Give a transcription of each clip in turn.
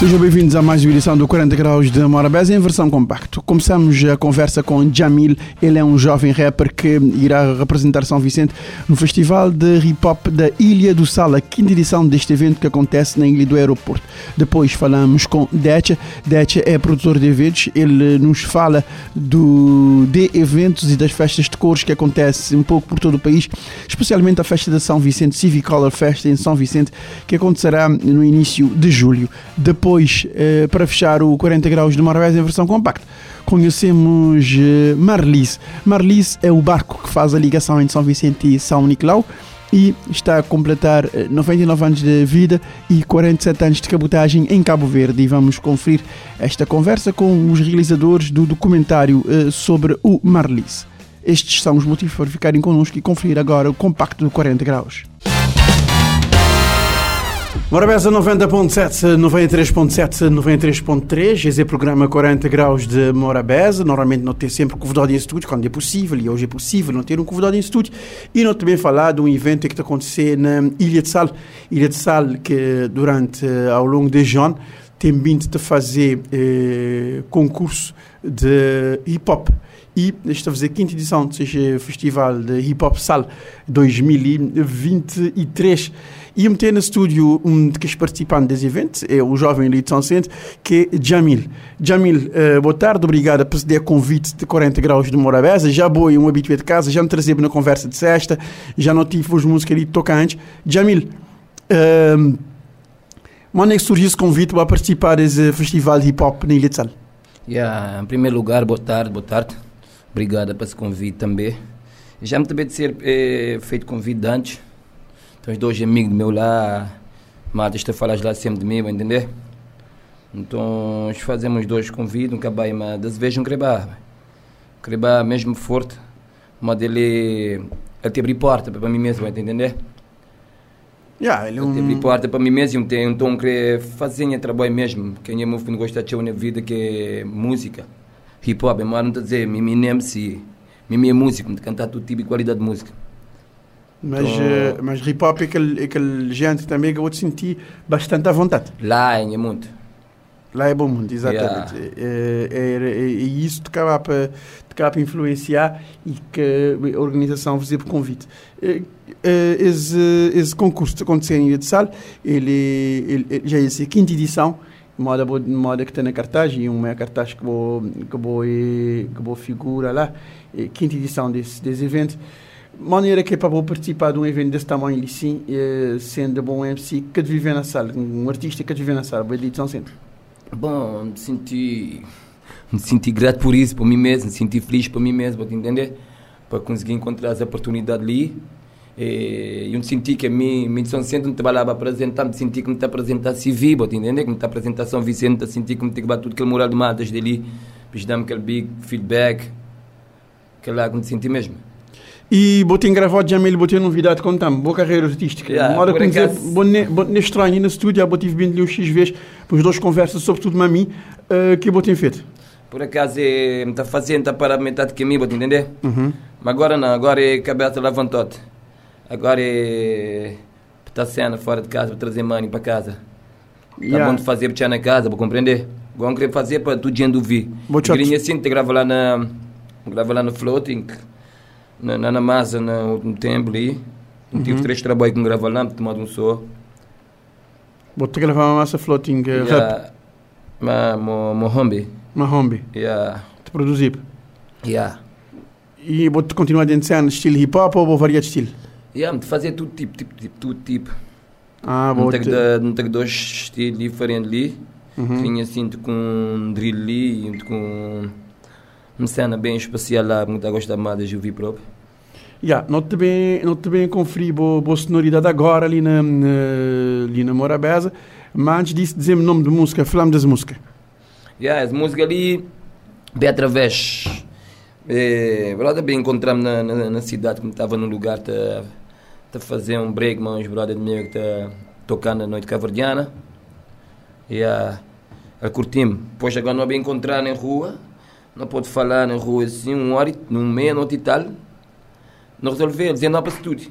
Sejam bem-vindos a mais uma edição do 40 Graus de Morabeza em versão compacto. Começamos a conversa com Jamil. Ele é um jovem rapper que irá representar São Vicente no Festival de Hip Hop da Ilha do Sal, a quinta edição deste evento que acontece na Ilha do Aeroporto. Depois falamos com Decha. Decha é produtor de eventos. Ele nos fala do, de eventos e das festas de cores que acontecem um pouco por todo o país, especialmente a festa de São Vicente, Civic Color Fest em São Vicente, que acontecerá no início de julho. Depois depois, eh, para fechar o 40 graus de Morabeza em versão compacta, conhecemos eh, Marlis. Marlis é o barco que faz a ligação entre São Vicente e São Nicolau e está a completar 99 eh, anos de vida e 47 anos de cabotagem em Cabo Verde. E vamos conferir esta conversa com os realizadores do documentário sobre o Marlis. Estes são os motivos para ficarem connosco e conferir agora o compacto do 40 graus. Morabeza 90.7, 93.7, 93.3, esse é o programa 40 graus de Morabeza. Normalmente não ter sempre convidado em estúdio, quando é possível, e hoje é possível não ter um convidado em estúdio. E não também falar de um evento que está acontecendo na Ilha de Sal. Ilha de Sal, que durante, ao longo de João, tem vindo a fazer eh, concurso de hip hop e está a fazer a quinta edição do Festival de Hip Hop Sal 2023. Eu meti no estúdio um dos participantes desse evento, é o jovem ali de Vicente, que é Jamil. Jamil, uh, boa tarde, obrigado por ceder convite de 40 graus de Morabeza. Já boi um habitué de casa, já me trazia na conversa de sexta, já não tive os músicos ali tocantes. Jamil, uh, é que surgiu esse convite para participar desse festival de hip hop na Ilha de Sal? Yeah, em primeiro lugar, boa tarde, boa tarde. Obrigado por esse convite também. Já me também de ser é, feito convite antes então, os dois amigos meus lá, matas te falas lá sempre de mim, vai entender? Então, fazemos dois convites, um cabai, mas das vezes um creba. Creba mesmo forte, mas ele, ele te abre porta para mim mesmo, vai entender? Yeah, ele, um... ele abre porta para mim mesmo, então querer fazer trabalho mesmo. Quem é meu filho gosta de na vida que é música, hip hop, mas não está a dizer, mim nem se, mim é músico, cantar todo tipo de qualidade de música. Mas, então, mas hip hop é aquele, aquele gente também que eu te senti bastante à vontade. Lá é muito. Lá é bom muito, exatamente. Yeah. É, é, é, é, isso que acaba para, para influenciar e que a organização fazia por convite. É, é, esse, esse concurso que aconteceu em Sal, ele, ele, ele já é a quinta edição, moda, moda que está na cartaz, e uma é a cartaz que vou, que vou, que vou figura lá, quinta edição desse, desse evento maneira que é para participar de um evento desse tamanho assim, sendo bom MC, que viver na sala, um artista que viver na sala, de São Centro? Bom, me senti, me senti grato por isso, por mim mesmo, me senti feliz por mim mesmo, para entender? Para conseguir encontrar essa oportunidade ali. E eu me senti que a mim, me Centro não trabalhava a apresentar, me senti que me está a apresentar civil, para entender? Que me está a apresentar São Vicente, senti que me que bater tudo aquele moral de matas dali, para dar-me aquele big feedback, que lá que me senti mesmo. E botei gravado já ele botei novidade contando boa carreira artística. Yeah, Mora com dizer, botei estranho no estúdio, botei vindo X vezes, os dois conversas sobre tudo mim, uh, que botei feito. Por acaso está fazendo, está para metade que mim, vou entender? Uhum. Mas agora não, agora é cabeça levantou Agora é está sendo fora de casa para trazer money para casa. Está yeah. bom de fazer para na casa, vou compreender? Vou querer fazer para tu gente ouvir. Queria assim, te grava lá na grava lá no floating na, na, na massa, no, no templo aí. Uhum. Tive três trabalhos com grava lá, tomado um só. Você gravar uma massa floating uh, yeah. rap? Ma, mo, Mohombi. Mohombi? Yeah. Te produzir? Yeah. E você continua a dançar no estilo hip hop ou variar de estilo? Yeah, de fazer tudo tipo, tipo, tipo, tudo tipo. Ah, não tenho, não tenho dois estilos diferentes ali. Uhum. Tinha assim com drill ali, com uma cena bem especial lá, muito a gostar mais de ouvir próprio. Yeah, não te bem, não te bem conferi boa, boa sonoridade agora ali na, na, ali na Morabeza, mas antes disso dizer o nome da música, falamos das músicas. Yeah, as músicas ali, bem através, é, brother, bem encontramos na, na, na, cidade, como estava no lugar, tá, tá fazer um break, mas brother meu que está tocando na noite caverdiana. Yeah. a curtir-me. Depois agora não vai encontrar na rua, não pode falar na rua assim, um hora, num meia, noite e tal. Não resolveu, dizendo não para estúdio.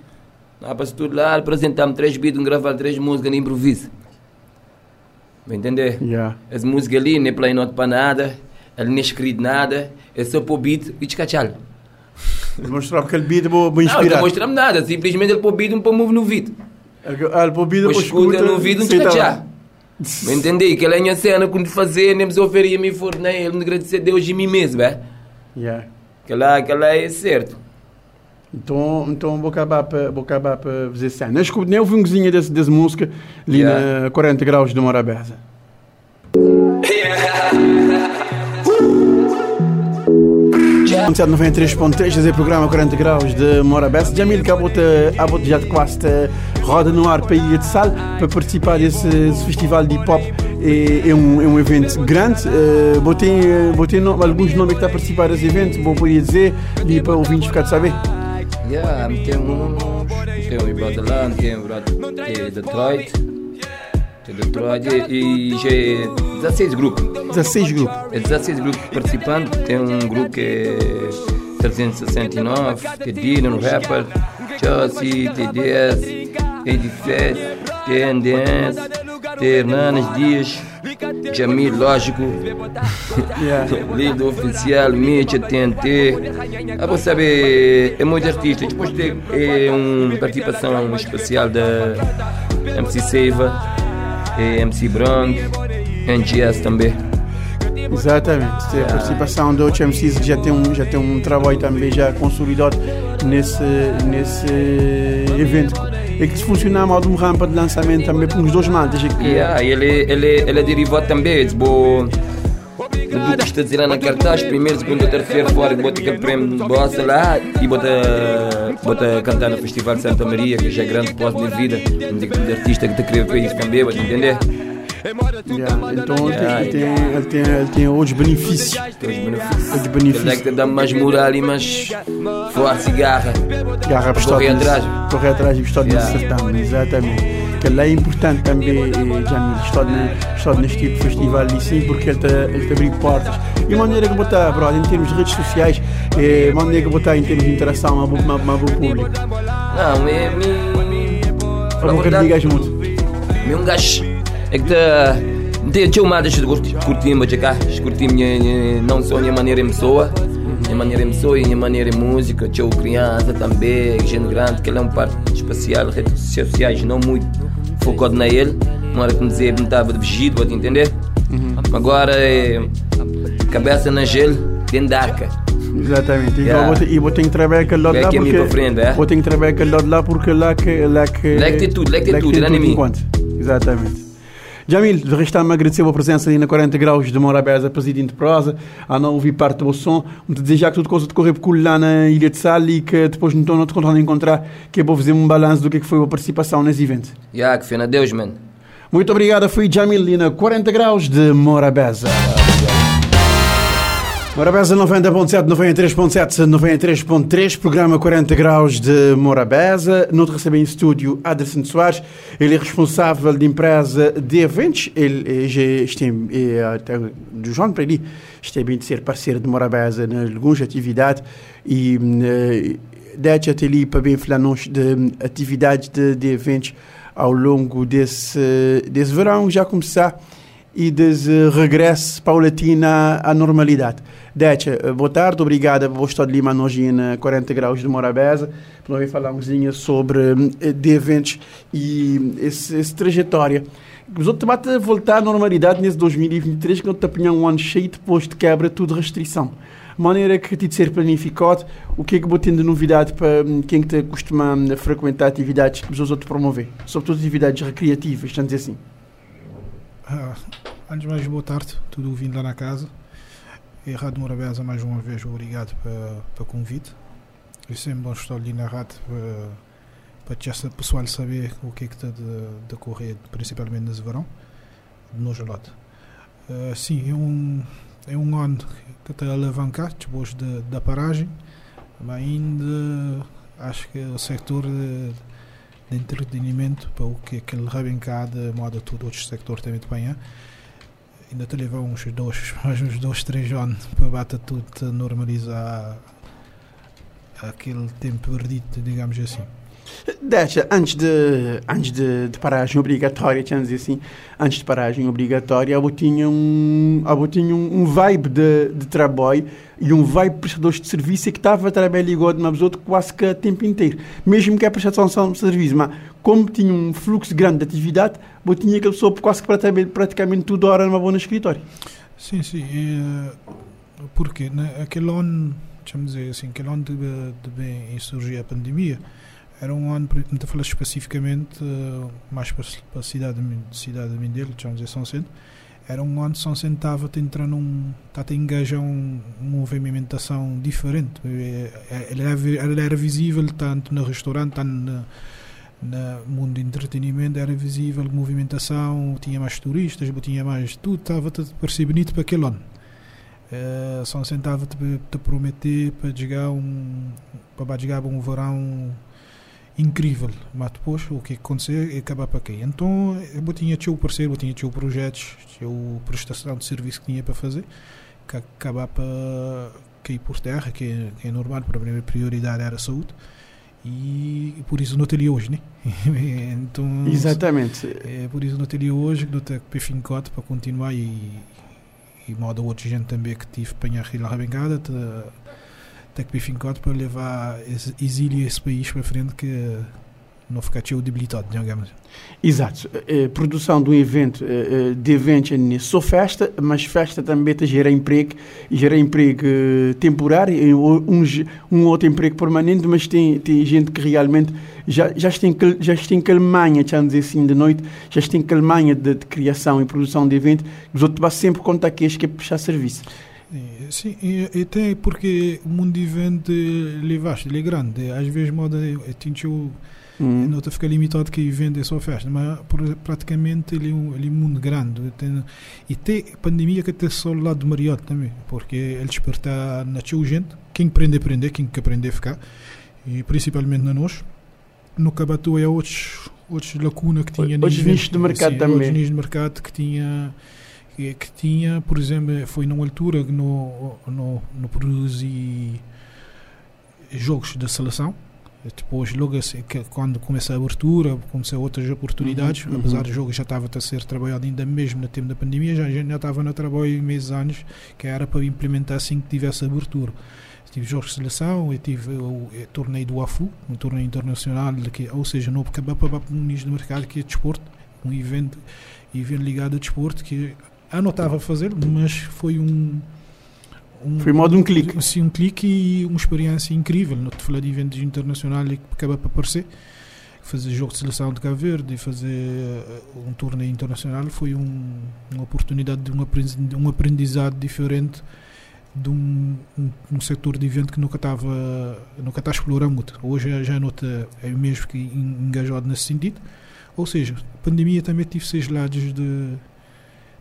Não para estúdio lá, apresentar-me três beats, gravar três músicas, nem improviso. Vai entender? Yeah. As músicas ali, nem play note para nada, ele nem escrito nada, é só pôr beat e descachá-lo. Mostrar aquele beat vou, vou Não, não inspirar. mostra-me nada, simplesmente ele pôr beat e pôr move no vídeo. Ah, ele pôr beat, Depois vou escuta no vídeo e senta lá. descachá. Vai entender? Que ela é a cena quando fazer, nem me oferia me for, nem ele me agradecer a Deus e mim mesmo, é? Yeah. Aquela, aquela é certo. Então, então vou acabar para vou acabar para fazer cena. Eu escuto, nem ouvi um cozinha desse, dessa música ali Yeah. na 40 graus de Morabeza. 93.3, fazer programa 40 graus de Morabeza. Jamil, que acabou de já de quase te roda no ar para a Ilha de Sal para participar desse, festival de hip hop. É, é, um, é um evento grande. Uh, botei botei no, alguns nomes que está a participar desse evento, vou poder dizer, ali para ouvintes ficar de saber. Yeah, tem um. Tem um brother lá, tem um brother de Detroit. De Detroit e já é 16 grupos. 16 grupos. É 16 grupos participantes. Tem um grupo que é 369, tem Dylan, Rapper, Chelsea, TDS, 87, TNDS, Hernanes Dias, Jamil, lógico. Yeah. Lido oficial, mídia, TNT. Ah, você sabe, é muito artista. Depois tem é uma participação especial da MC Seiva, é MC Brand, NGS também. Exatamente. Tem a participação de outros MCs já tem um, já tem um trabalho também já consolidado nesse, nesse evento. E que se funcionar mal de uma rampa de lançamento também para os dois lados. Que, Yeah, ele, ele, ele é derivado também. Tipo, do que está dizendo na cartaz, primeiro, segundo, terceiro, fora, bota aquele prêmio de bossa lá e bota, bota cantar no Festival de Santa Maria, que já é grande posse de vida. Um tipo de artista que está a querer para isso também, bota entender? Yeah. Então Yeah, ele, tem, ele, tem, ele tem outros benefícios. Tem os benefícios. Outros Ele é benefícios. que dá mais moral e mais força e garra. Garra para correr atrás. Correr atrás e história Yeah. nesse certame, exatamente. Que lá é importante também, Jamil, estar, na, estar neste tipo de festival e sim, porque ele te, te abre portas. E a maneira que botar, bro, em termos de redes sociais, eh, a maneira que botar em termos de interação com o público. Não, é. Me, Para não que digas muito. me um gajo. É que tá. Tem tinha uma deixa de curtir, mas cá, minha- não só a minha maneira em pessoa, minha maneira em pessoa e minha maneira em música, tinha criança também, gente grande, que ele é um parte especial, redes sociais não muito focado na ele, uma hora que me dizia que me estava de vigido, pode entender? Agora é cabeça na gel, dentro da arca. Exatamente. Yeah. Vou ter- e vou ter que trabalhar aquele lado lá que é mim porque... frente, é? Vou ter que trabalhar aquele lado lá porque lá que... Lá que, Lá que tem tudo, lá que tem tudo, lá nem mim. enquanto. Exatamente. Jamil, de resto me agradecer a presença aí na 40 graus de Morabeza, presidente de prosa, a não ouvir parte do som, me desejar que tudo coisa de correr por lá na Ilha de Sal e que depois não estou não te contando encontrar, que é para fazer um balanço do que é que foi a participação nesse evento. Yeah, que fena Deus, mano. Muito obrigado, fui Jamil ali na 40 graus de Morabeza. Morabeza 90.7, 93.7, 93.3, programa 40 graus de Morabeza. Não te recebe em estúdio Aderson Soares, ele é responsável de empresa de eventos. Ele é, já esteve, é, até do João para ali, esteve de ser parceiro de Morabeza nas algumas atividades e eh, deixa até ali para bem falar de atividades de, de eventos ao longo desse, desse verão, já começar e desse regresso paulatino à normalidade. Decha, boa tarde, obrigado por estar de Lima hoje na 40 graus de Morabeza, para nós falar pouquinho sobre eh, de eventos e essa trajetória. Os outros bate voltar à normalidade nesse 2023, que não te um ano cheio depois de quebra tudo restrição. Maneira que te ser planificado, o que é que tendo de novidade para hum, quem que te costuma hum, frequentar atividades que os outros promover, sobretudo atividades recreativas, dizer assim. Ah, antes de mais, boa tarde, tudo vindo lá na casa. E Morabeza, mais uma vez, obrigado pelo convite. É sempre bom estar ali na rádio para, para essa pessoal saber o que é que está de decorrer, principalmente nesse verão, de no gelado. Ah, sim, é um, é um ano que está a alavancar depois de, da paragem, mas ainda acho que o setor de, de entretenimento, para o que é que ele arrancar de modo a todo outro sector também de banhar, ainda te leva uns dois, mais uns dois, três anos para bater tudo, normalizar aquele tempo perdido, digamos assim. Deixa, antes de, antes de, de paragem obrigatória, dizer assim, antes de paragem obrigatória, eu tinha um, eu tinha um, um vibe de, de trabalho e um vibe de prestadores de serviço que estava a trabalhar ligado uma vez outro quase que o tempo inteiro. Mesmo que a prestação de serviço, mas como tinha um fluxo grande de atividade, eu tinha aquela pessoa quase que para trabalhar praticamente toda hora numa boa escritório. Sim, sim. E, porque né, aquele ano, deixa-me dizer assim, aquele ano de, de bem surgiu a pandemia, era um ano, para a falar especificamente, uh, mais para, a cidade, cidade de Mindelo, vamos dizer São Centro, era um ano que São Centro estava a entrar num. estava a engajar um, uma movimentação diferente. Ele era, ele era visível tanto no restaurante, tanto no, mundo de entretenimento, era visível movimentação, tinha mais turistas, tinha mais. tudo estava a parecer bonito para aquele ano. Uh, São estava a te prometer para chegar um. para chegar um verão incrível, mas depois o que aconteceu é acabar para quê? Então eu tinha o parceiro, eu tinha o projetos, tinha a prestação de serviço que tinha para fazer, que acabar para cair por terra, que é, que é normal, para a primeira prioridade era a saúde. E por isso não teria hoje, né? então, Exatamente. É por isso não teria hoje, que não tenho fincote para continuar e, e modo outra gente também que tive para apanhar a bengada, até que Bifincode para levar esse exílio esse país para frente que não ficar cheio debilitado, digamos. Exato. A produção de um evento, de eventos é só festa, mas festa também te gera emprego, gera emprego temporário, um, um outro emprego permanente, mas tem, tem gente que realmente já, já tem, já tem calmanha, vamos dizer assim, de noite, já tem calmanha de, de criação e produção de evento, os outros vão sempre contar é que é puxar serviço. Sim, e, até porque o mundo vende ele é vasto, ele é grande. Às vezes moda é tinha Hum. Não fica limitado que vende só festa, mas praticamente ele é um, ele é um mundo grande. Tem, e tem pandemia que tem só o lado do Mariote também, porque ele desperta na gente, quem aprende a aprender, quem quer aprender a ficar, e principalmente na nós. No Cabatu é outros, outros lacunas que tinha. Outros nichos de mercado também. Outros nichos de mercado que tinha que, que tinha, por exemplo, foi numa altura que no, no, no produzi jogos da seleção. Depois, logo assim, que, quando começa a abertura, começou outras oportunidades, uhum, apesar uhum. do jogo já estava a ser trabalhado ainda mesmo no tempo da pandemia, já, já estava no trabalho meses anos, que era para implementar assim que tivesse abertura. Tive jogos de seleção, eu tive o, torneio do AFU, um torneio internacional, que, ou seja, não para um nicho de mercado que é desporto, um evento, evento ligado a desporto que anotava a fazer, mas foi um. um foi modo um clique. Sim, um clique e uma experiência incrível. Não te falar de eventos internacionais que acaba para aparecer. Fazer jogo de seleção de Cabo Verde e fazer eh, um torneio internacional foi um, uma oportunidade de um aprendizado diferente de um, um, um, setor de evento que nunca estava nunca está explorando muito. Hoje já nota é mesmo que engajado nesse sentido. Ou seja, a pandemia também tive seis lados de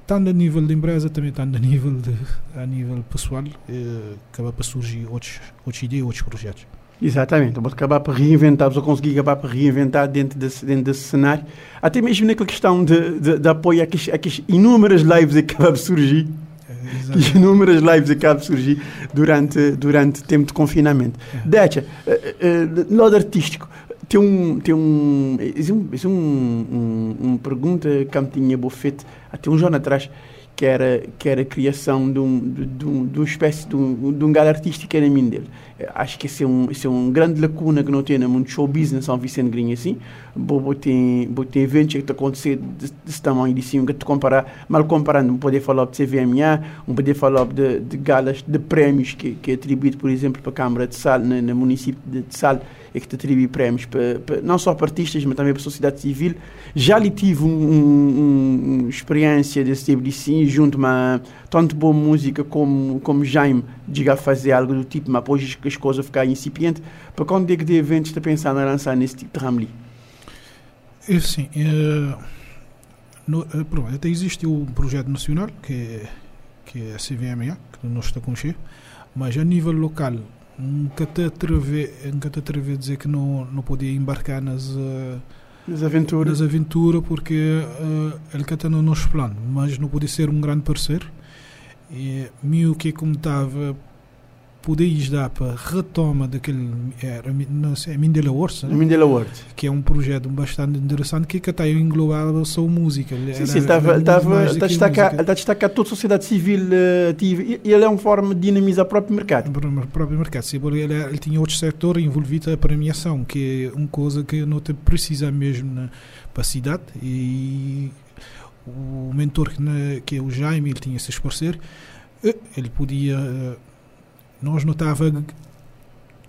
tanto a nível de empresa, também tanto a nível, de, a nível pessoal, eh, acaba para surgir outros, outras ideias, outros projetos. Exatamente, vou acabar para reinventar, vou conseguir acabar para reinventar dentro desse, dentro desse cenário, até mesmo naquela questão de, de, de apoio a que, a que inúmeras lives que acabam de surgir, é, inúmeras lives acabam de surgir durante, durante tempo de confinamento. É. Decha, uh, uh, lado artístico, tem um tem um é um, um, um, um pergunta que me tinha feito até um ano atrás que era que era a criação de um de, um, de uma espécie de um, de um galho artístico era mim dele. Acho que esse é um esse é um grande lacuna que não tem no mundo show business São Vicente Grinha assim. Vou tem ter eventos que está acontecer desse tamanho de cima que te comparar mal comparando não poder falar de CVMA não poder falar de, de galas de prémios que que é atribuído por exemplo para a Câmara de Sal no, no município de, de Sal e que te atribui prémios para, não só para artistas, mas também para a sociedade civil. Já lhe tive uma um, um, experiência desse tipo de sim, junto a tanto boa música como, como Jaime, de fazer algo do tipo, mas depois as coisas ficarem incipientes, para quando é que de eventos está pensando em lançar nesse tipo de ramo é Sim, é, no, é, pronto, até existe um projeto nacional que é, que é a CVMA, que nós está com mas a nível local nunca te atrevi, nunca te atrevi a dizer que não, não podia embarcar nas, uh, nas aventuras. nas porque uh, ele que está no nosso plano, mas não pode ser um grande parceiro. E mil que como estava podeis dar para retoma daquele era não sei, Mindela Wars, né? Mindela World. que é um projeto bastante interessante que que está englobado só música. Ele Sim, era- sim, estava, estava, está destacar, está destacar toda a sociedade civil eh, ativa. E ele é uma forma de dinamizar o próprio mercado. o próprio mercado. Sim, porque ele, ele tinha outro setor envolvido a premiação, que é uma coisa que não te precisa mesmo na, para a cidade. E o mentor, que, na- que é o Jaime, ele tinha esses parceiros, eh, ele podia. Nós não estava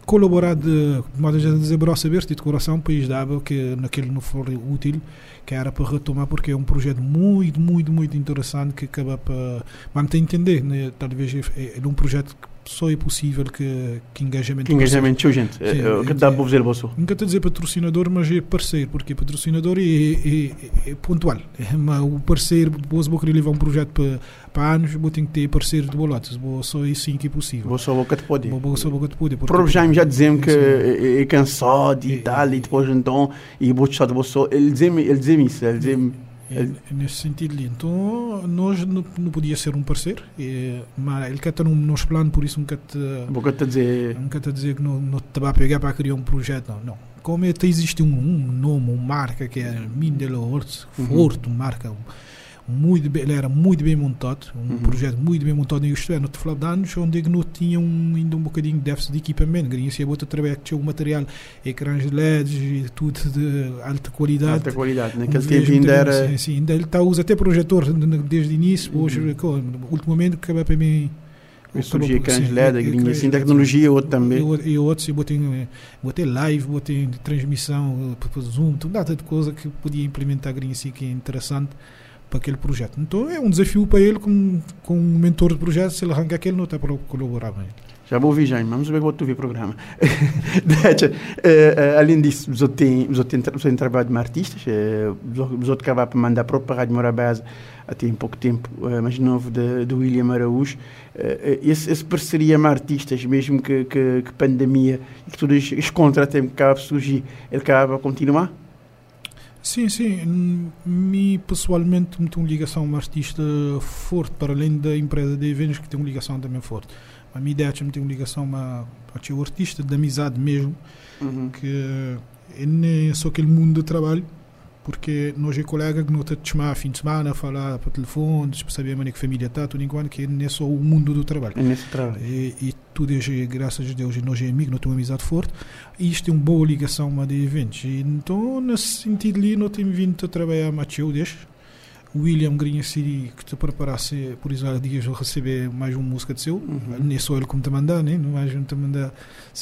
colaborar de, modo a dizer, braço aberto e de coração lhes dava que naquele não for útil, que era para retomar, porque é um projeto muito, muito, muito interessante que acaba para. Vamos ter a entender, né? talvez é, é um projeto que só é possível que, que engajamento Que engajamento, tio, gente. Sim, Eh, O que dá é- para fazer você? Nunca estou a dizer patrocinador, mas é parceiro, porque patrocinador é, é, é- é pontual. É, mas o parceiro, se vou querer levar um projeto para, para anos, vou ter que ter parceiro de bolotes. Vou só isso que é possível. Você o que te pode. Vou, vou só vou te poder. O porque- Jaime já dizia-me que é, é cansado e É, tal, e é. depois então, e vou deixar de você. Ele dizia isso. Ele dizia-me. É, é nesse sentido. Então, nós não, não podia ser um parceiro, é, mas ele quer estar no nosso plano, por isso nunca te, Vou te dizer. nunca te dizer que não, não te vai pegar para criar um projeto, não. não. Como é que existe um, um nome, uma marca que é Mindelo Hortz, Uhum. forte, marca muito bem, ele era muito bem montado, um Uhum. projeto muito bem montado, é, não te falava de anos onde não tinha um, ainda um bocadinho de déficit de equipamento, queria ser outra através que tinha o material, ecrãs LEDs e tudo de alta qualidade. Alta qualidade. Naquele Um tempo ainda muita- era. Sim, sim, ainda ele está a usar até projetor desde o início. Hoje, Uhum. ultimamente, acaba para mim. Surgia ecrãs LED, a grinha assim, tecnologia, outro E, também. e outros, eu botei, eh, botei live, botei transmissão, eh, Zoom, tudo data de coisa que podia implementar grinha assim que é interessante para aquele projeto. Então é um desafio para ele, com, com um mentor de projeto, se ele arranca aquele, não está para colaborar bem. Já vou ouvir, Jaime. Vamos ver o que tu o programa. Eh, eh, além disso, outros têm, tra- os outros têm trabalho de artistas. outros acabaram por mandar para a Rádio Morabeza até em pouco tempo, eh, mais novo, do William Araújo. Esse, esse parceria com artistas, mesmo que, que, que pandemia e que todos os contratos que acabam a surgir, ele acaba a continuar? Sim, sim. Me pessoalmente me tem uma ligação um artista forte, para além da empresa de eventos que tem uma ligação também forte. A minha ideia é que me tem uma ligação a, a um artista de amizade mesmo, Uhum. que é nem só aquele mundo do trabalho, porque nós é colega que não te chamar fim de semana, falar para telefone, para saber como é que a família está, tudo enquanto que não é só o mundo do trabalho. É nesse trabalho. E, e tudo é, graças a Deus, nós é amigo, nós temos uma amizade forte. E isto tem uma boa ligação uma de eventos. E, então, nesse sentido ali, nós temos vindo a trabalhar mais eu. William Grinha City, que te preparasse, por exemplo, dias a receber mais uma música de seu. Uhum. Nem é só ele como te mandar, né? Não mais um te mandar.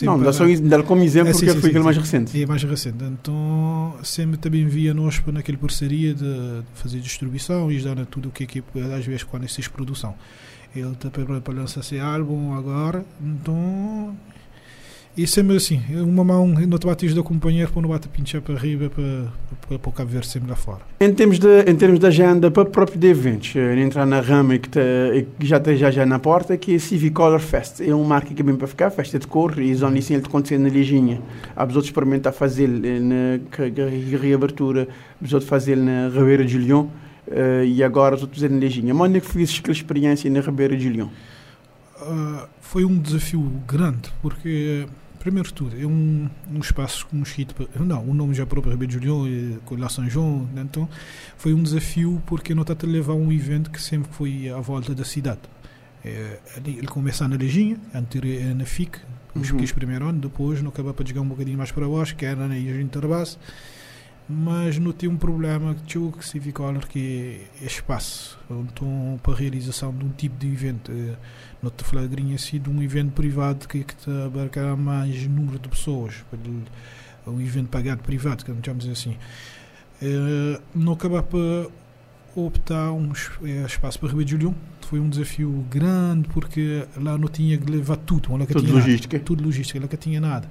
Não, dá só isso- dá como exemplo É, porque sim, foi sim, aquele mais recente. é mais recente. Então, sempre também via nós para naquela parceria de fazer distribuição e dar tudo o que é que às vezes quando existe produção. Ele está para lançar esse álbum agora, então. E sempre assim, uma mão no te bates do companheiro para não bate pinchar para arriba para, para, para o Cabo Verde sempre lá fora. Em termos de, em termos de agenda para próprio de eventos, eh, entrar na rama e que, que já está já, já na porta, que é a Civic Color Fest. É um marca que é bem para ficar, festa de cor, e zona assim ele te acontecer na Liginha. Há os outros experimentar fazer eh, na que- que- reabertura, os outros fazer na Ribeira de Lyon, eh, e agora outros fazer na Liginha. Mas onde é que fiz aquela experiência na Ribeira de Lyon? Ah, foi um desafio grande, porque, primeiro de tudo, é um, um espaço mosquito. para- Não, o nome já próprio Ribeiro de Julião, é com lá São João, né? então foi um desafio porque não está a levar um evento que sempre foi à volta da cidade. É, ele começa na Lejinha, anterior é na FIC, os Uhum. uhum. primeiro ano, depois não acaba para chegar um bocadinho mais para baixo, que era na Ilha de Tarbas, mas não tem um problema que tinha que Civic Color que é espaço então para a realização de um tipo de evento eh, não te falar grinha assim de um evento privado que, que te abarcará mais número de pessoas um evento pagado privado que vamos dizer assim Eh, não acabar para optar um eh, espaço para Ribeiro de Julião foi um desafio grande porque lá não tinha que levar tudo lá que Tudo tinha nada logística. tudo logística, ela que tinha nada.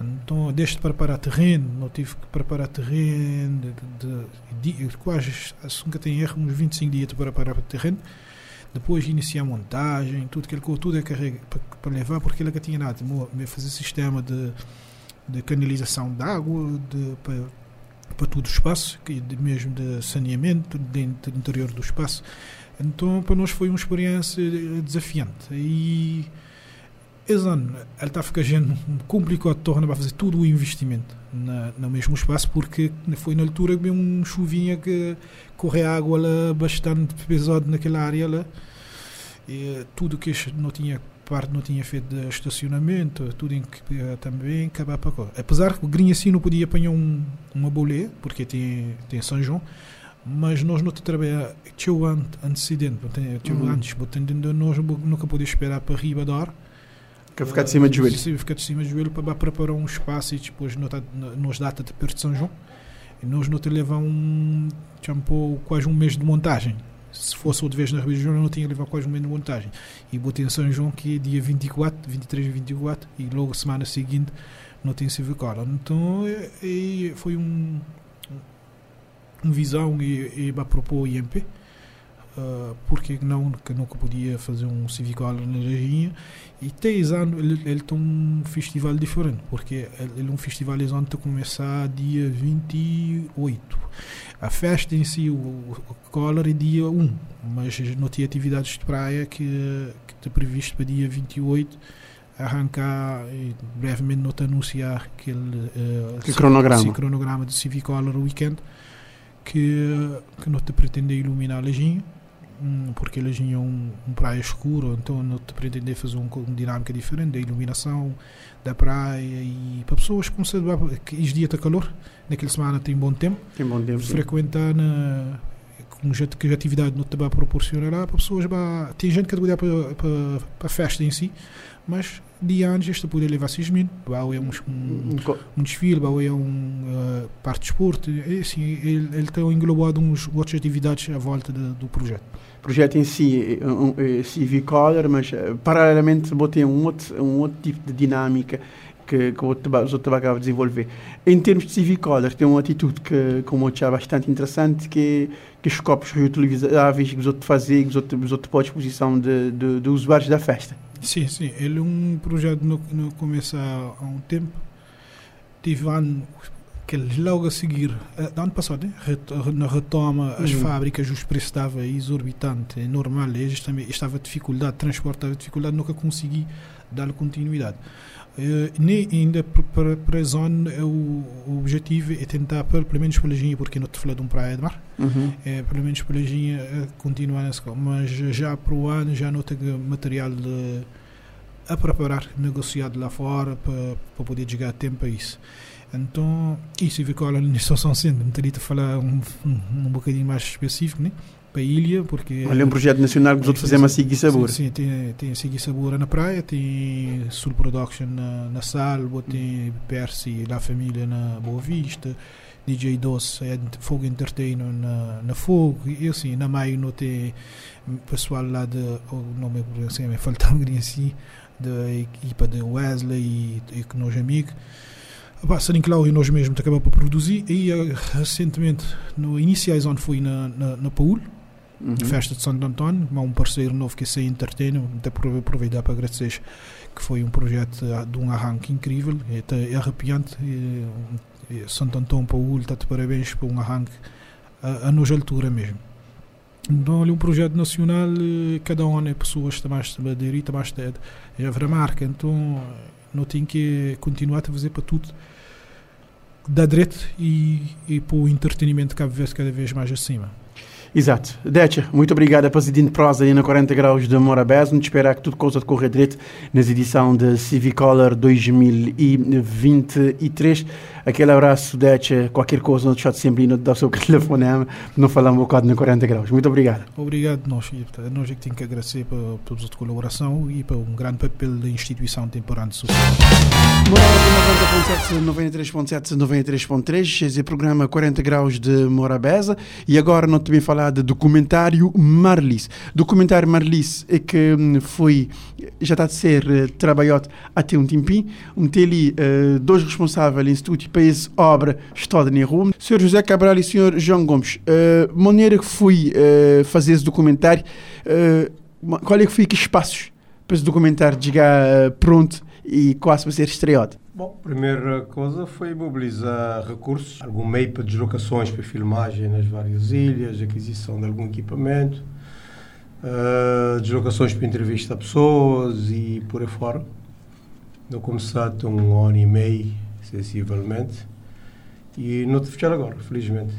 Então, desde preparar terreno, não tive que preparar terreno, de, de, de, quase, se nunca tem erro, uns 25 dias para preparar terreno. Depois iniciar a montagem, tudo aquilo que tudo é carrega para, levar, porque ela que tinha nada. Me Fazer sistema de, de canalização de água, de, para para todo o espaço, que mesmo de saneamento dentro do interior do espaço. Então, para nós foi uma experiência desafiante. E ano, ele está a ficar complicado, torna para fazer todo o investimento na, no mesmo espaço, porque foi na altura que um chuvinha que corre água lá bastante pesado naquela área lá. E tudo que não tinha parte não tinha feito de estacionamento, tudo em que uh, também acabar para cá. Apesar que o Grinha assim não podia apanhar um, uma bolé, porque tem, tem São João, mas nós não trabalhamos, tinha o antecedente, tinha uhum. antes, nós nunca podíamos esperar para riba Que ficar de cima de joelho. Sim, ficar de cima de joelho para preparar um espaço e depois nos data de perto de São João. E nós não te levamos quase um mês de montagem se fosse outra vez na Janeiro, não tinha levado quase um mês de montagem. E botei em São João, que é dia 24, 23 e 24, e logo semana seguinte não tinha sido cola. Então, e, foi um, um visão e, e para propor o IMP. Uh, porque não que nunca podia fazer um civical na região e três anos ele, ele tem um festival diferente porque ele é um festival que vai começar dia 28 a festa em si, o, o Collar é dia 1, mas não tinha atividades de praia que, que está previsto para dia 28 arrancar e brevemente não te anunciar aquele uh, que cronograma. cronograma de Civicolor Weekend que, que não te pretende iluminar a Lejinha hum, porque a Lejinha é um, um praia escuro então não te fazer um, uma dinâmica diferente da iluminação da praia e para pessoas que começam que os dias está calor naquela semana tem bom tempo. Tem bom tempo. Frequentar na, com jeito que a atividade não te vai proporcionar lá para pessoas. Vai, tem gente que vai para, para, para a festa em si, mas de antes este poder levar seis mil, vai é um, um, um desfile, vai é um uh, parte de esporte, e, assim, ele, ele tem englobado uns outras atividades à volta de, do projeto. O projeto em si é um, é Civicolor, mas paralelamente botei um outro, um outro tipo de dinâmica que, que os outros acabam de desenvolver. Em termos de civicolor, tem uma atitude que, como eu achei bastante interessante, que, que os copos reutilizáveis que os outros fazem, que os outros, os outros à disposição de, de, de, usuários da festa. Sim, sim. Ele é um projeto que no começa há um tempo. Tive ano que logo a seguir, eh, ano passado, na retoma, as uhum. fábricas, os preços estavam exorbitantes, é normal, eles também estava dificuldade, transporte estava dificuldade, nunca consegui dar continuidade. Nem ainda para, para a zona o, o, objetivo é tentar pelo menos pela linha porque não te falando de um praia de mar uhum. é, pelo menos pela linha é, continuar nessa mas já para o ano já não tenho material de, a preparar negociado lá fora para, para poder chegar a tempo a isso então isso e a na situação sendo me teria de falar um, um, um bocadinho mais específico né? Para a ilha, porque... Olha, é um projeto nacional que os outros fazem a Sigui Sabor. Sim, sim, tem, tem Sigui Sabor na praia, tem Sul Production na, na Salvo, tem Percy La Família na Boa Vista, DJ Doce, é Fogo Entertainer na, na Fogo, e assim, na Maio não tem pessoal lá de, o nome assim, me falta um assim, da equipa de Wesley e, e que nós amigos. Pá, Sarin Cláudio nós mesmos acabamos por produzir e uh, recentemente no iniciais onde fui na, na, na Paul uhum. festa de Santo António, um parceiro novo que é sem Entertainer, até aproveitar para agradecer que foi um projeto de um arranque incrível, é, é arrepiante. E, e Santo Antônio Paulo está de parabéns por um arranque a, a nossa altura mesmo. Então, ali um projeto nacional, eh, cada ano é pessoas que mais a aderir, mais já haverá marca, então não tem que continuar a fazer para tudo da direito e, e para o entretenimento cada vez, cada vez mais acima. Exato. Decha, muito obrigado a Presidente Prosa aí na 40 Graus de Morabés. Nos esperar que tudo coisa decorra direito nas edição de Civicolor 2023. Aquele abraço, Decha. Qualquer coisa, não de sempre ir dar o seu telefonema, não falar um bocado na 40 Graus. Muito obrigado. Obrigado, nós. Nós é que temos que agradecer por toda a colaboração e por um grande papel da instituição temporária social. Morabeza 90.7, 93.7, 93.3. Esse é o programa 40 Graus de Morabeza. E agora não também falar de documentário Marlis. Documentário Marlis é que hum, foi, já está a ser uh, trabalhado até um tempinho. Um ali uh, dois responsáveis do Instituto para essa obra História de Roma, Sr. José Cabral e Sr. João Gomes. Uh, maneira que fui uh, fazer esse documentário, uh, qual é que foi que espaços para esse documentário chegar pronto e quase para ser estreado? Bom, a primeira coisa foi mobilizar recursos, algum meio para deslocações para filmagem nas várias ilhas, aquisição de algum equipamento, uh, deslocações para entrevista a pessoas e por aí fora. Não começado um ano e meio, sensivelmente, e não te fechar agora, felizmente.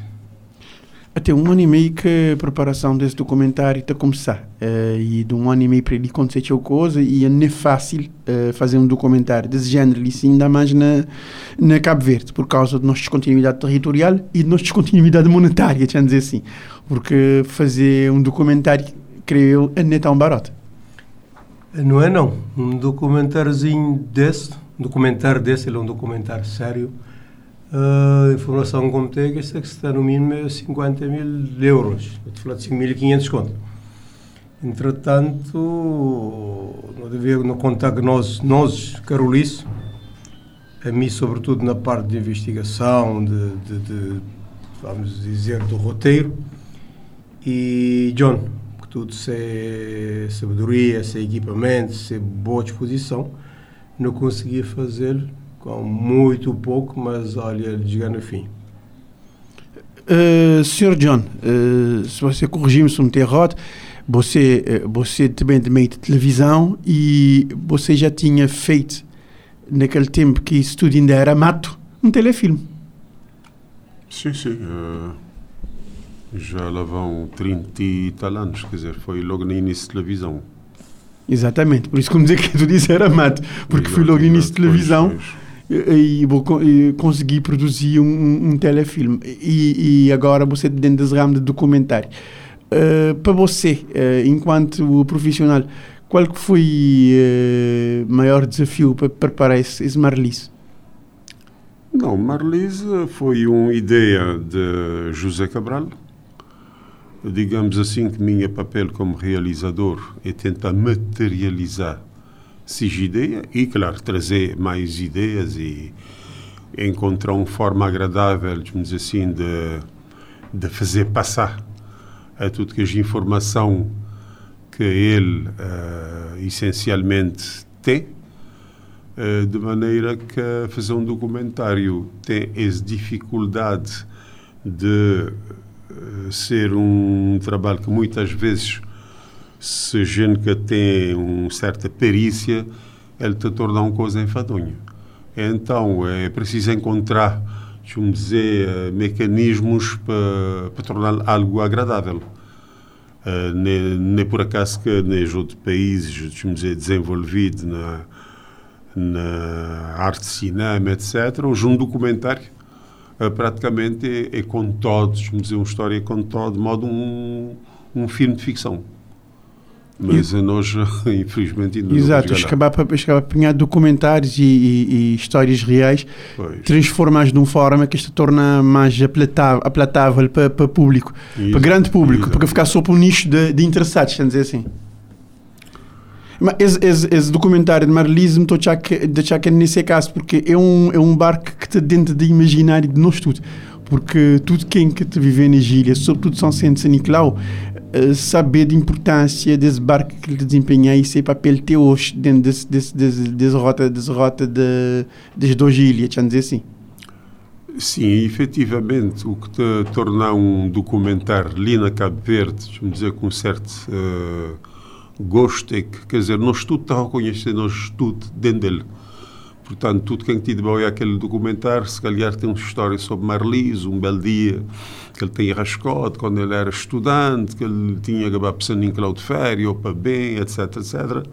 Até um ano e meio que a preparação desse documentário está a começar. Uh, e de um ano e meio para ele acontecer coisa e não é fácil uh, fazer um documentário desse género, e sim, ainda mais na, na Cabo Verde, por causa de nossa descontinuidade territorial e de nossa descontinuidade monetária, deixa dizer assim. Porque fazer um documentário, creio eu, não é tão barato. Não é não. Um documentáriozinho desse, um documentário desse, ele é um documentário sério, a informação que tenho é que está no mínimo 50 mil euros. Estou falar de 5.500 conto. Entretanto, não devia não contar que nós, nós Carolice, a mim sobretudo na parte de investigação, de, de, de vamos dizer, do roteiro, e John, que tudo se sabedoria, se equipamento, se boa disposição, não conseguia fazer com muito pouco, mas olha, chegar no fim. Uh, Sr. John, uh, se você corrigir-me se não me errado, você, uh, você também de meio de televisão e você já tinha feito, naquele tempo que isso tudo ainda era mato, um telefilme. Sim, sim. já lá vão 30 e tal anos, quer dizer, foi logo no início de televisão. Exatamente, por isso que me dizer que tu disse era mato, porque foi logo no início de televisão. Pois, pois e, vou conseguir produzir um, um telefilme. E, e, agora você dentro desse ramo de documentário uh, para você uh, enquanto profissional qual que foi o uh, maior desafio para preparar esse, esse Marlis? Não, Marlis foi uma ideia de José Cabral. Digamos assim que minha papel como realizador é tentar materializar seja ideia e, claro, trazer mais ideias e encontrar uma forma agradável, dizer assim, de, de fazer passar a tudo que a informação que ele uh, essencialmente tem, uh, de maneira que fazer um documentário tem essa dificuldade de uh, ser um trabalho que muitas vezes se a gente tem uma certa perícia, ele te torna uma coisa enfadonha. Então, é preciso encontrar, vamos dizer, eh, mecanismos para, para tornar algo agradável. Uh, nem, nem por acaso que nos outros países, vamos dizer, desenvolvidos na, na arte cinema, etc., hoje um documentário uh, praticamente é, é contado, vamos dizer, uma história é contada de modo um, um filme de ficção. Mas e, nós, infelizmente, ainda Exato, não acabar para a apanhar documentários e, e, e, histórias reais, transformar de uma forma que isto torna mais aplatável, para, para público, para grande público, Exato. para ficar só para um nicho de, de interessados, vamos dizer assim. Mas esse, esse, esse, documentário de Marlise me estou a deixar que nesse caso, porque é um, é um barco que está dentro do imaginário de nós tudo. Porque tudo quem que te vive na ilha, sobretudo São Centro São Nicolau, uh, saber da importância desse barco que ele desempenha e seu papel até hoje dentro desse, desse, desse, desse rota, desse rota de, das duas ilhas, vamos dizer assim. Sim, efetivamente, o que te torna um documentário ali na Cabo Verde, vamos dizer com certo uh, gosto, é que, quer dizer, nós tudo está a reconhecer, nós tudo dentro dele. Portanto, tudo quem tiver bom é aquele documentário, se calhar tem uma história sobre Marlis, um belo dia que ele tem rascote quando ele era estudante, que ele tinha acabado pensando em Cláudio Férias, ou para bem, etc, etc.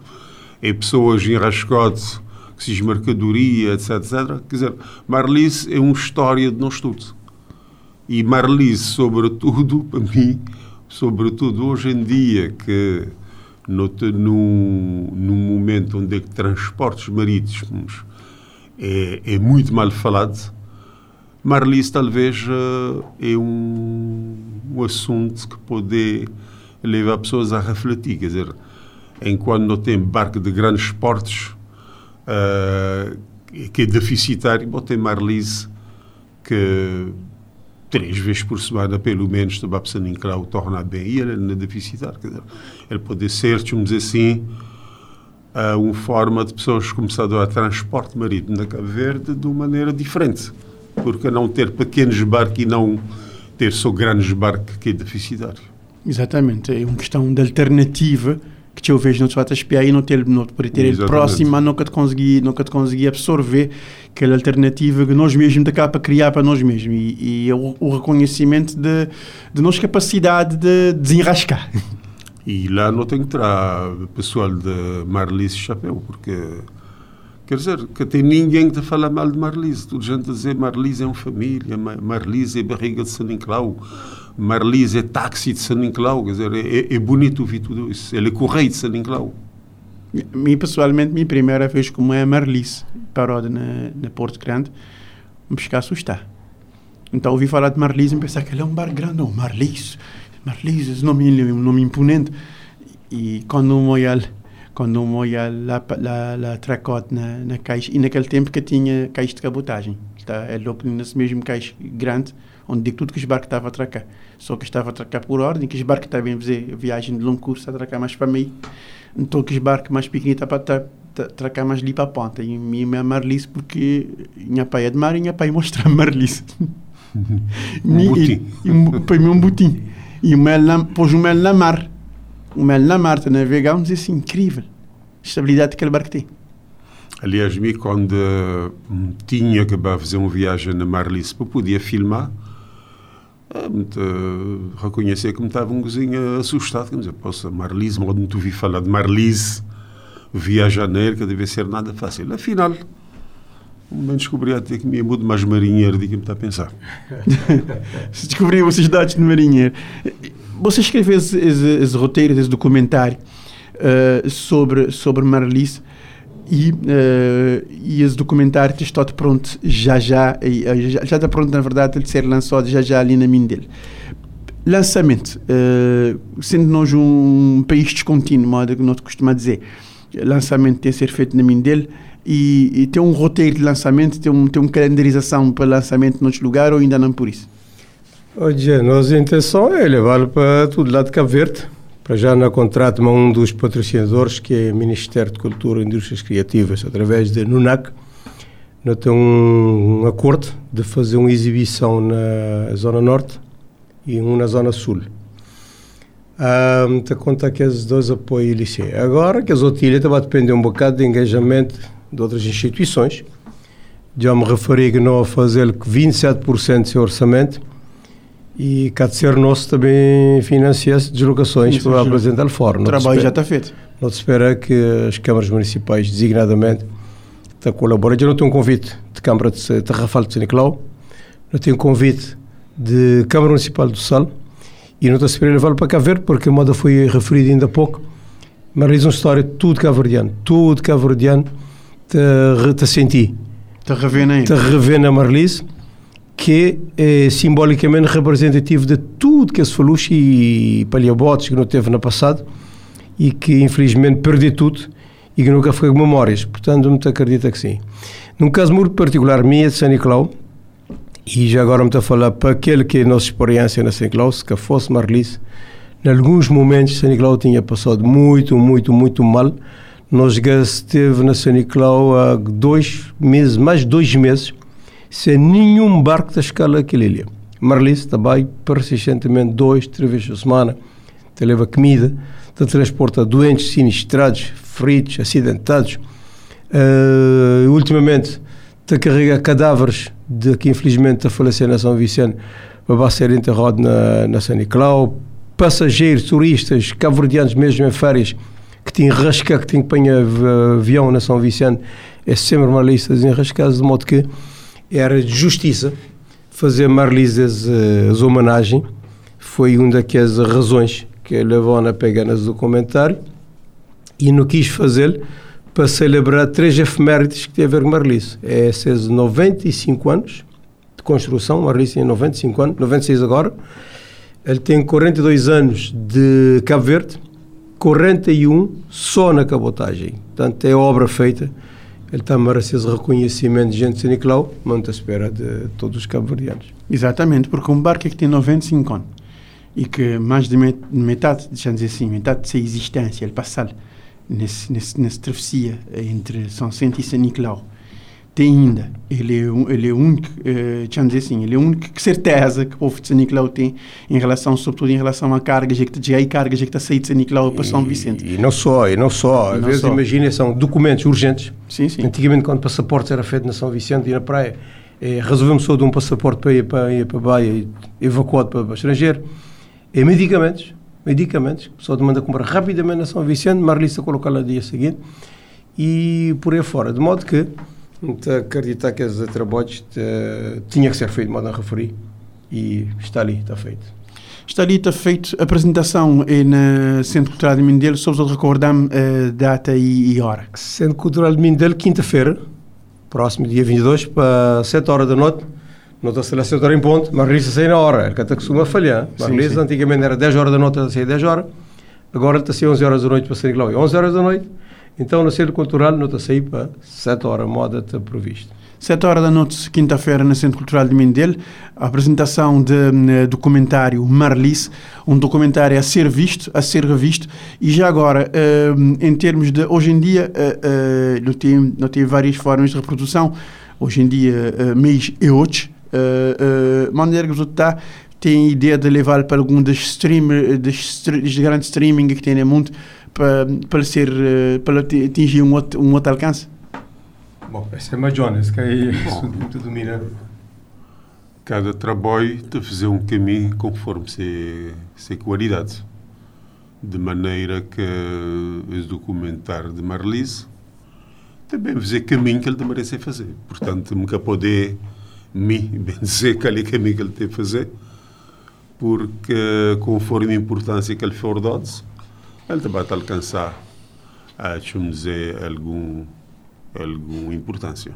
E pessoas em rascote, que se mercadoria, etc, etc. Quer dizer, Marlis é uma história de nós tudo. E Marlis, sobretudo, para mim, sobretudo hoje em dia, que no, num momento onde é que transportes marítimos é, é muito mal falado. Marlis talvez eh, é um, um assunto que pode levar pessoas a refletir, quer dizer, enquanto não tem barco de grandes portos uh, que é deficitário, bom, tem Marlis que três vezes por semana, pelo menos, de Babsan o torna bem, e ele não é deficitário, quer dizer, ele pode ser, dizer assim, a uma forma de pessoas começaram a transporte marítimo na Cabo Verde de uma maneira diferente. Porque não ter pequenos barcos e não ter só grandes barcos que é deficitário. Exatamente, é uma questão de alternativa que eu vejo no te espiar e não ter, não por ter ele próximo, mas nunca te consegui, nunca te consegui absorver aquela alternativa que nós mesmos da capa criar para nós mesmos e, e o, o, reconhecimento de, de nossa capacidade de desenrascar. E lá não tenho que entrar pessoal de Marlise Chapéu, porque quer dizer que tem ninguém que fala mal de Marlise. Toda gente a dizer Marlise é uma família, Marlise é barriga de São Nicolau, Marlise é táxi de São. Quer dizer, é, é bonito ouvir tudo isso. Ele é correio de São. Mim, pessoalmente, minha primeira vez como é Marlise, paródia na, na Porto Grande, me ficar a assustar. Então ouvi falar de Marlise e pensar que ele é um bar grande. Não, Marlise Marlise, esse nome, um nome imponente. E quando eu olhar, quando eu olhar lá, lá, lá tracote na, na caixa, e naquele tempo que tinha caixa de cabotagem, tá? é louco nesse mesmo caixa grande, onde digo tudo que os barcos estavam a atracar. Só que estava a atracar por ordem, que os barcos estavam a fazer viagem de longo curso, a atracar mais para mim. Então que os barcos mais pequeninos estavam a atracar mais ali para a ponta. E me Marlise porque minha pai é de mar e minha pai mostra Marlise. um butim. E, e, para mim um butim. E o mel pôs o mel na mar. O mel na mar, te navegamos, é incrível. A estabilidade que aquele barco tem. Aliás, me quando hum, tinha que fazer uma viagem na Marlice para podia filmar, uh, reconhecer que me estava um cozinho assustado. Quer dizer, posso, Marlise, onde não ouvi falar de Marlise, via janeiro, que deve ser nada fácil. Afinal, bem descobri até que me mudo mais marinheiro do que me está a pensar. Se descobriu esses dados de marinheiro. Você escreveu esse, esse, esse roteiro, esse documentário uh, sobre, sobre Marlice e, uh, e esse documentário está pronto já já, já, já está pronto na verdade de ser lançado já já ali na mim dele. Lançamento, uh, sendo nós um país descontínuo, modo que nós costumamos dizer, lançamento tem que ser feito na mim dele, e, e tem um roteiro de lançamento, tem, um, tem uma calendarização para lançamento noutro lugar ou ainda não por isso? Hoje, nossa intenção é levar para tudo lá de Cabo Verde. Para já na contrato um dos patrocinadores, que é o Ministério de Cultura e Indústrias Criativas, através da NUNAC. Nós temos um, acordo de fazer uma exibição na Zona Norte e uma na Zona Sul. Ah, te conta que os dois apoios liceu. Agora que as outras vai depender um bocado de engajamento de outras instituições. Já me referi que não a fazer 27% do seu orçamento e cá de ser nosso também financia as deslocações para apresentar fora. O trabalho já está feito. Não se espera que as câmaras municipais, designadamente, te colaborem. Já não tenho um convite de Câmara de, Rafal de Nicolau, não tenho um convite de Câmara Municipal do Sal e não estou a esperar levar para cá ver, porque a moda foi referida ainda há pouco, mas realiza uma história tudo cabo-verdiano, tudo cabo-verdiano, te, te senti. Te revê Te revê na Marlise, que é simbolicamente representativo de tudo que se falou e paliabotes que não teve no passado e que infelizmente perdeu tudo e que nunca foi memórias. Portanto, me acredita que sim. Num caso muito particular, minha de São Nicolau, e já agora me está a falar para aquele que é a nossa experiência na São Nicolau, se fosse Marlise, em alguns momentos São Nicolau tinha passado muito, muito, muito mal, nós esteve na São Nicolau há dois meses, mais dois meses, sem nenhum barco da escala daquele ilha. Marlice também, persistentemente, dois, três vezes por semana, te leva comida, te transporta doentes, sinistrados, feridos, acidentados. Uh, ultimamente, te carrega cadáveres de que infelizmente a falecer na São Vicente vai ser enterrado na, na São Nicolau. Passageiros, turistas, cabo-verdianos mesmo em férias, que tinha rasca, que tinha que apanhar avião na São Vicente, é sempre uma lista desenrascada, de modo que era de justiça fazer Marlises eh, as homenagem. Foi uma daquelas razões que levou a pegar nesse documentário e não quis fazer para celebrar três efemérides que teve a ver com Marlice. É esses 95 anos de construção, Marlice tem 95 anos, 96 agora. Ele tem 42 anos de Cabo Verde, 41 só na cabotagem. Portanto, é obra feita. Ele merecer esse reconhecimento de gente de Nicolau, muito à espera de todos os cabo-verdianos. Exatamente, porque um barco é que tem 95 anos e que mais de metade, deixamos dizer assim, metade de sua existência, ele passa nesse, nesse, nessa travessia entre São Vicente e São tem ainda, ele é, um, ele é único, uh, dizer assim, ele é único que certeza que o povo de São Nicolau tem em relação, sobretudo em relação a cargas que já aí cargas que está sair de São Nicolau para São Vicente. E, e não só, e não só, às vezes imagina, são documentos urgentes. Sim, sim. Antigamente quando passaportes era feito na São Vicente e na praia, eh, resolvemos só de um passaporte para ir para, ir para a Baia evacuado para, para estrangeiro, e medicamentos, medicamentos, a pessoa demanda comprar rapidamente na São Vicente, Marlista colocar lá no dia seguinte, e por aí fora, de modo que então, acreditar que esses trabalhos tinha que ser feito de modo a referir e está ali, está feito. Está ali, está feito a apresentação no Centro Cultural de Mindelo, só vos recordar uh, data e, e, hora. Centro Cultural de Mindelo, quinta-feira, próximo dia 22, para 7 horas da noite, não está a 7 horas em ponto, mas resta sair na hora, ele que costuma falhar. Mas antigamente era 10 horas da noite, a sair 10 horas, agora está a ser 11 horas da noite para sair lá, 11 horas da noite, então, no Centro Cultural, não está a sair para 7 horas, moda está prevista. 7 horas da noite, quinta-feira, no Centro Cultural de Mindelo, a apresentação do um, documentário Marlis, um documentário a ser visto, a ser revisto, e já agora, um, em termos de, hoje em dia, uh, não, tem, não tem várias formas de reprodução, hoje em dia, mês e hoje, uh, uh, maneira que está, tem ideia de levar para algum dos, dos grandes streaming que tem no mundo, para, para, ser, eh, para atingir um outro, um outro alcance? Bom, essa é uma Jonas, que aí tu domina. Cada trabalho de fazer um caminho conforme se, se qualidade. De maneira que esse documentário de Marlise também fazer caminho que ele merece fazer. Portanto, nunca poder me bem dizer qual é o caminho que ele tem a fazer, porque conforme a importância que ele for dado, ele a alcançar, a dizer, algum, alguma importância.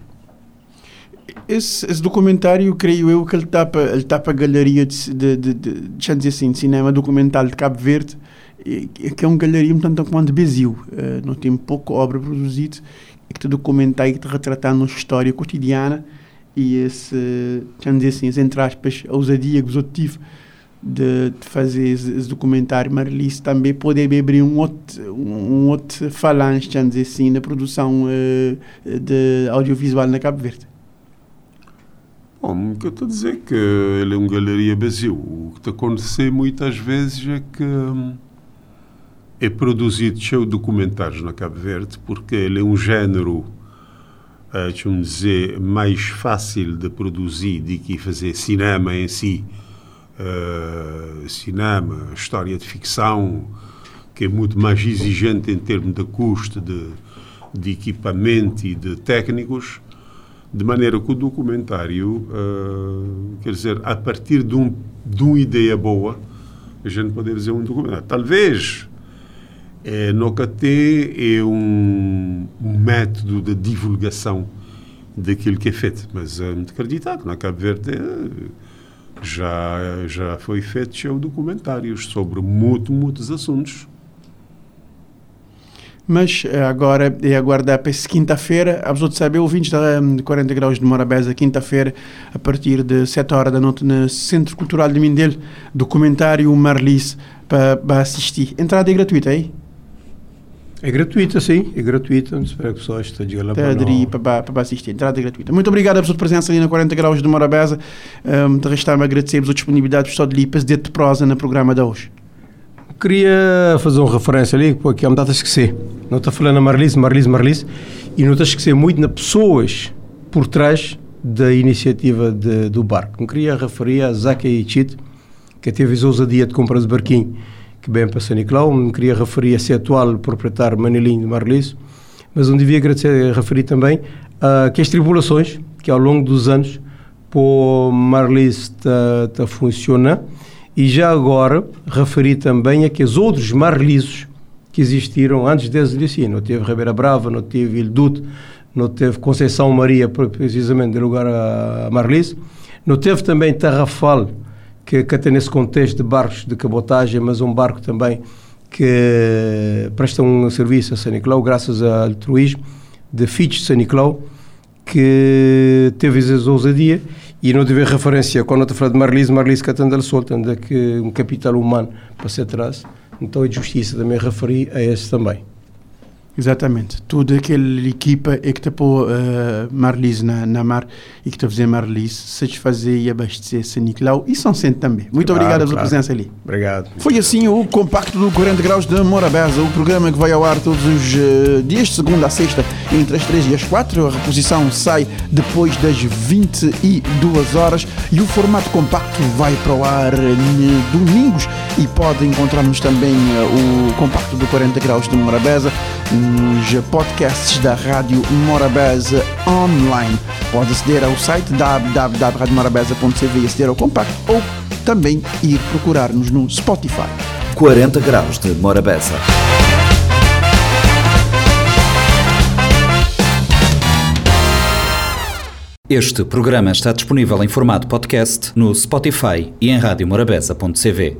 Esse, esse, documentário, creio eu, que ele tapa, ele tapa a galeria de, de, de, de, de assim, de cinema documental de Cabo Verde, que é uma galeria um tanto quanto Brasil. Uh, não tem pouca obra produzida, que te documentar e te retratar uma história cotidiana e esse, dizer assim, entre aspas, ousadia que tive de, de fazer esse, documentário, mas ali também pode abrir um outro, um outro falange, dizer assim, na produção uh, de audiovisual na Cabo Verde. Bom, o que eu estou a dizer é que ele é uma galeria Brasil. O que está acontecer muitas vezes é que hum, é produzido de documentários na Cabo Verde, porque ele é um género, uh, vamos dizer, mais fácil de produzir do que fazer cinema em si uh, cinema, história de ficção, que é muito mais exigente em termos de custo, de, de equipamento e de técnicos, de maneira que o documentário, uh, quer dizer, a partir de, um, de uma ideia boa, a gente pode dizer um documentário. Talvez é, no KT é um, um, método de divulgação daquilo que é feito, mas é muito acreditar que na Cabo Verde é, já, já foi feito show documentários sobre muito, muitos assuntos. Mas eh, agora é aguardar para quinta-feira. A pessoa de saber, ouvintes da 40 Graus de Morabeza, quinta-feira, a partir de 7 horas da noite, no Centro Cultural de Mindelo, documentário Marlis para, para assistir. Entrada é gratuita aí? É gratuita, sim, é gratuita. Espero que pessoas estejam lá para, para, para assistir. Entrada é gratuita. Muito obrigado pela sua presença ali na 40 Graus de Morabeza. Um, de restar-me agradecer a disponibilidade só de Lipas de prosa no programa de hoje. Queria fazer uma referência ali, porque há data a esquecer. Não está falando a Marlise, Marlise, Marlise, e não está a esquecer muito nas pessoas por trás da iniciativa de, do barco. Queria referir a Zaka Ichit, que teve a ousadia de comprar esse barquinho que bem para São Nicolau, me queria referir a ser atual proprietário Manelinho de Marliso, mas onde devia agradecer, referir também a que as tribulações que ao longo dos anos por Marliso está tá funciona e já agora referir também a que os outros Marlisos que existiram antes desde assim, não teve Ribeira Brava, não teve Ildute, não teve Conceição Maria, precisamente de lugar a Marliso, não teve também Tarrafal, que, que tem nesse contexto de barcos de cabotagem, mas um barco também que presta um serviço a São Nicolau, graças ao altruísmo de Fitch São Nicolau, que teve essa ousadia e não teve referência quando eu falo de Marlise, Marlise Catandel Solta, onde é que um capital humano para ser atrás. Então é justiça também referir a esse também. Exatamente. Toda aquela equipa é que te pôs uh, Marlis na, na mar e que te fazer Marlis satisfazer e abastecer São Nicolau e São Centro também. Muito Claro, obrigado pela claro. presença ali. Obrigado. Foi assim o compacto do 40 Graus de Morabeza, o programa que vai ao ar todos os eh, dias, de segunda a sexta, entre as 3 e as 4. A reposição sai depois das 22 horas e o formato compacto vai para o ar eh, domingos e pode encontrarmos também eh, o compacto do 40 Graus de Morabeza nos podcasts da Rádio Morabeza online. Pode aceder ao site www.radiomorabeza.cv e aceder ao compacto ou também ir procurar-nos no Spotify. 40 graus de Morabeza. Este programa está disponível em formato podcast no Spotify e em radiomorabeza.cv.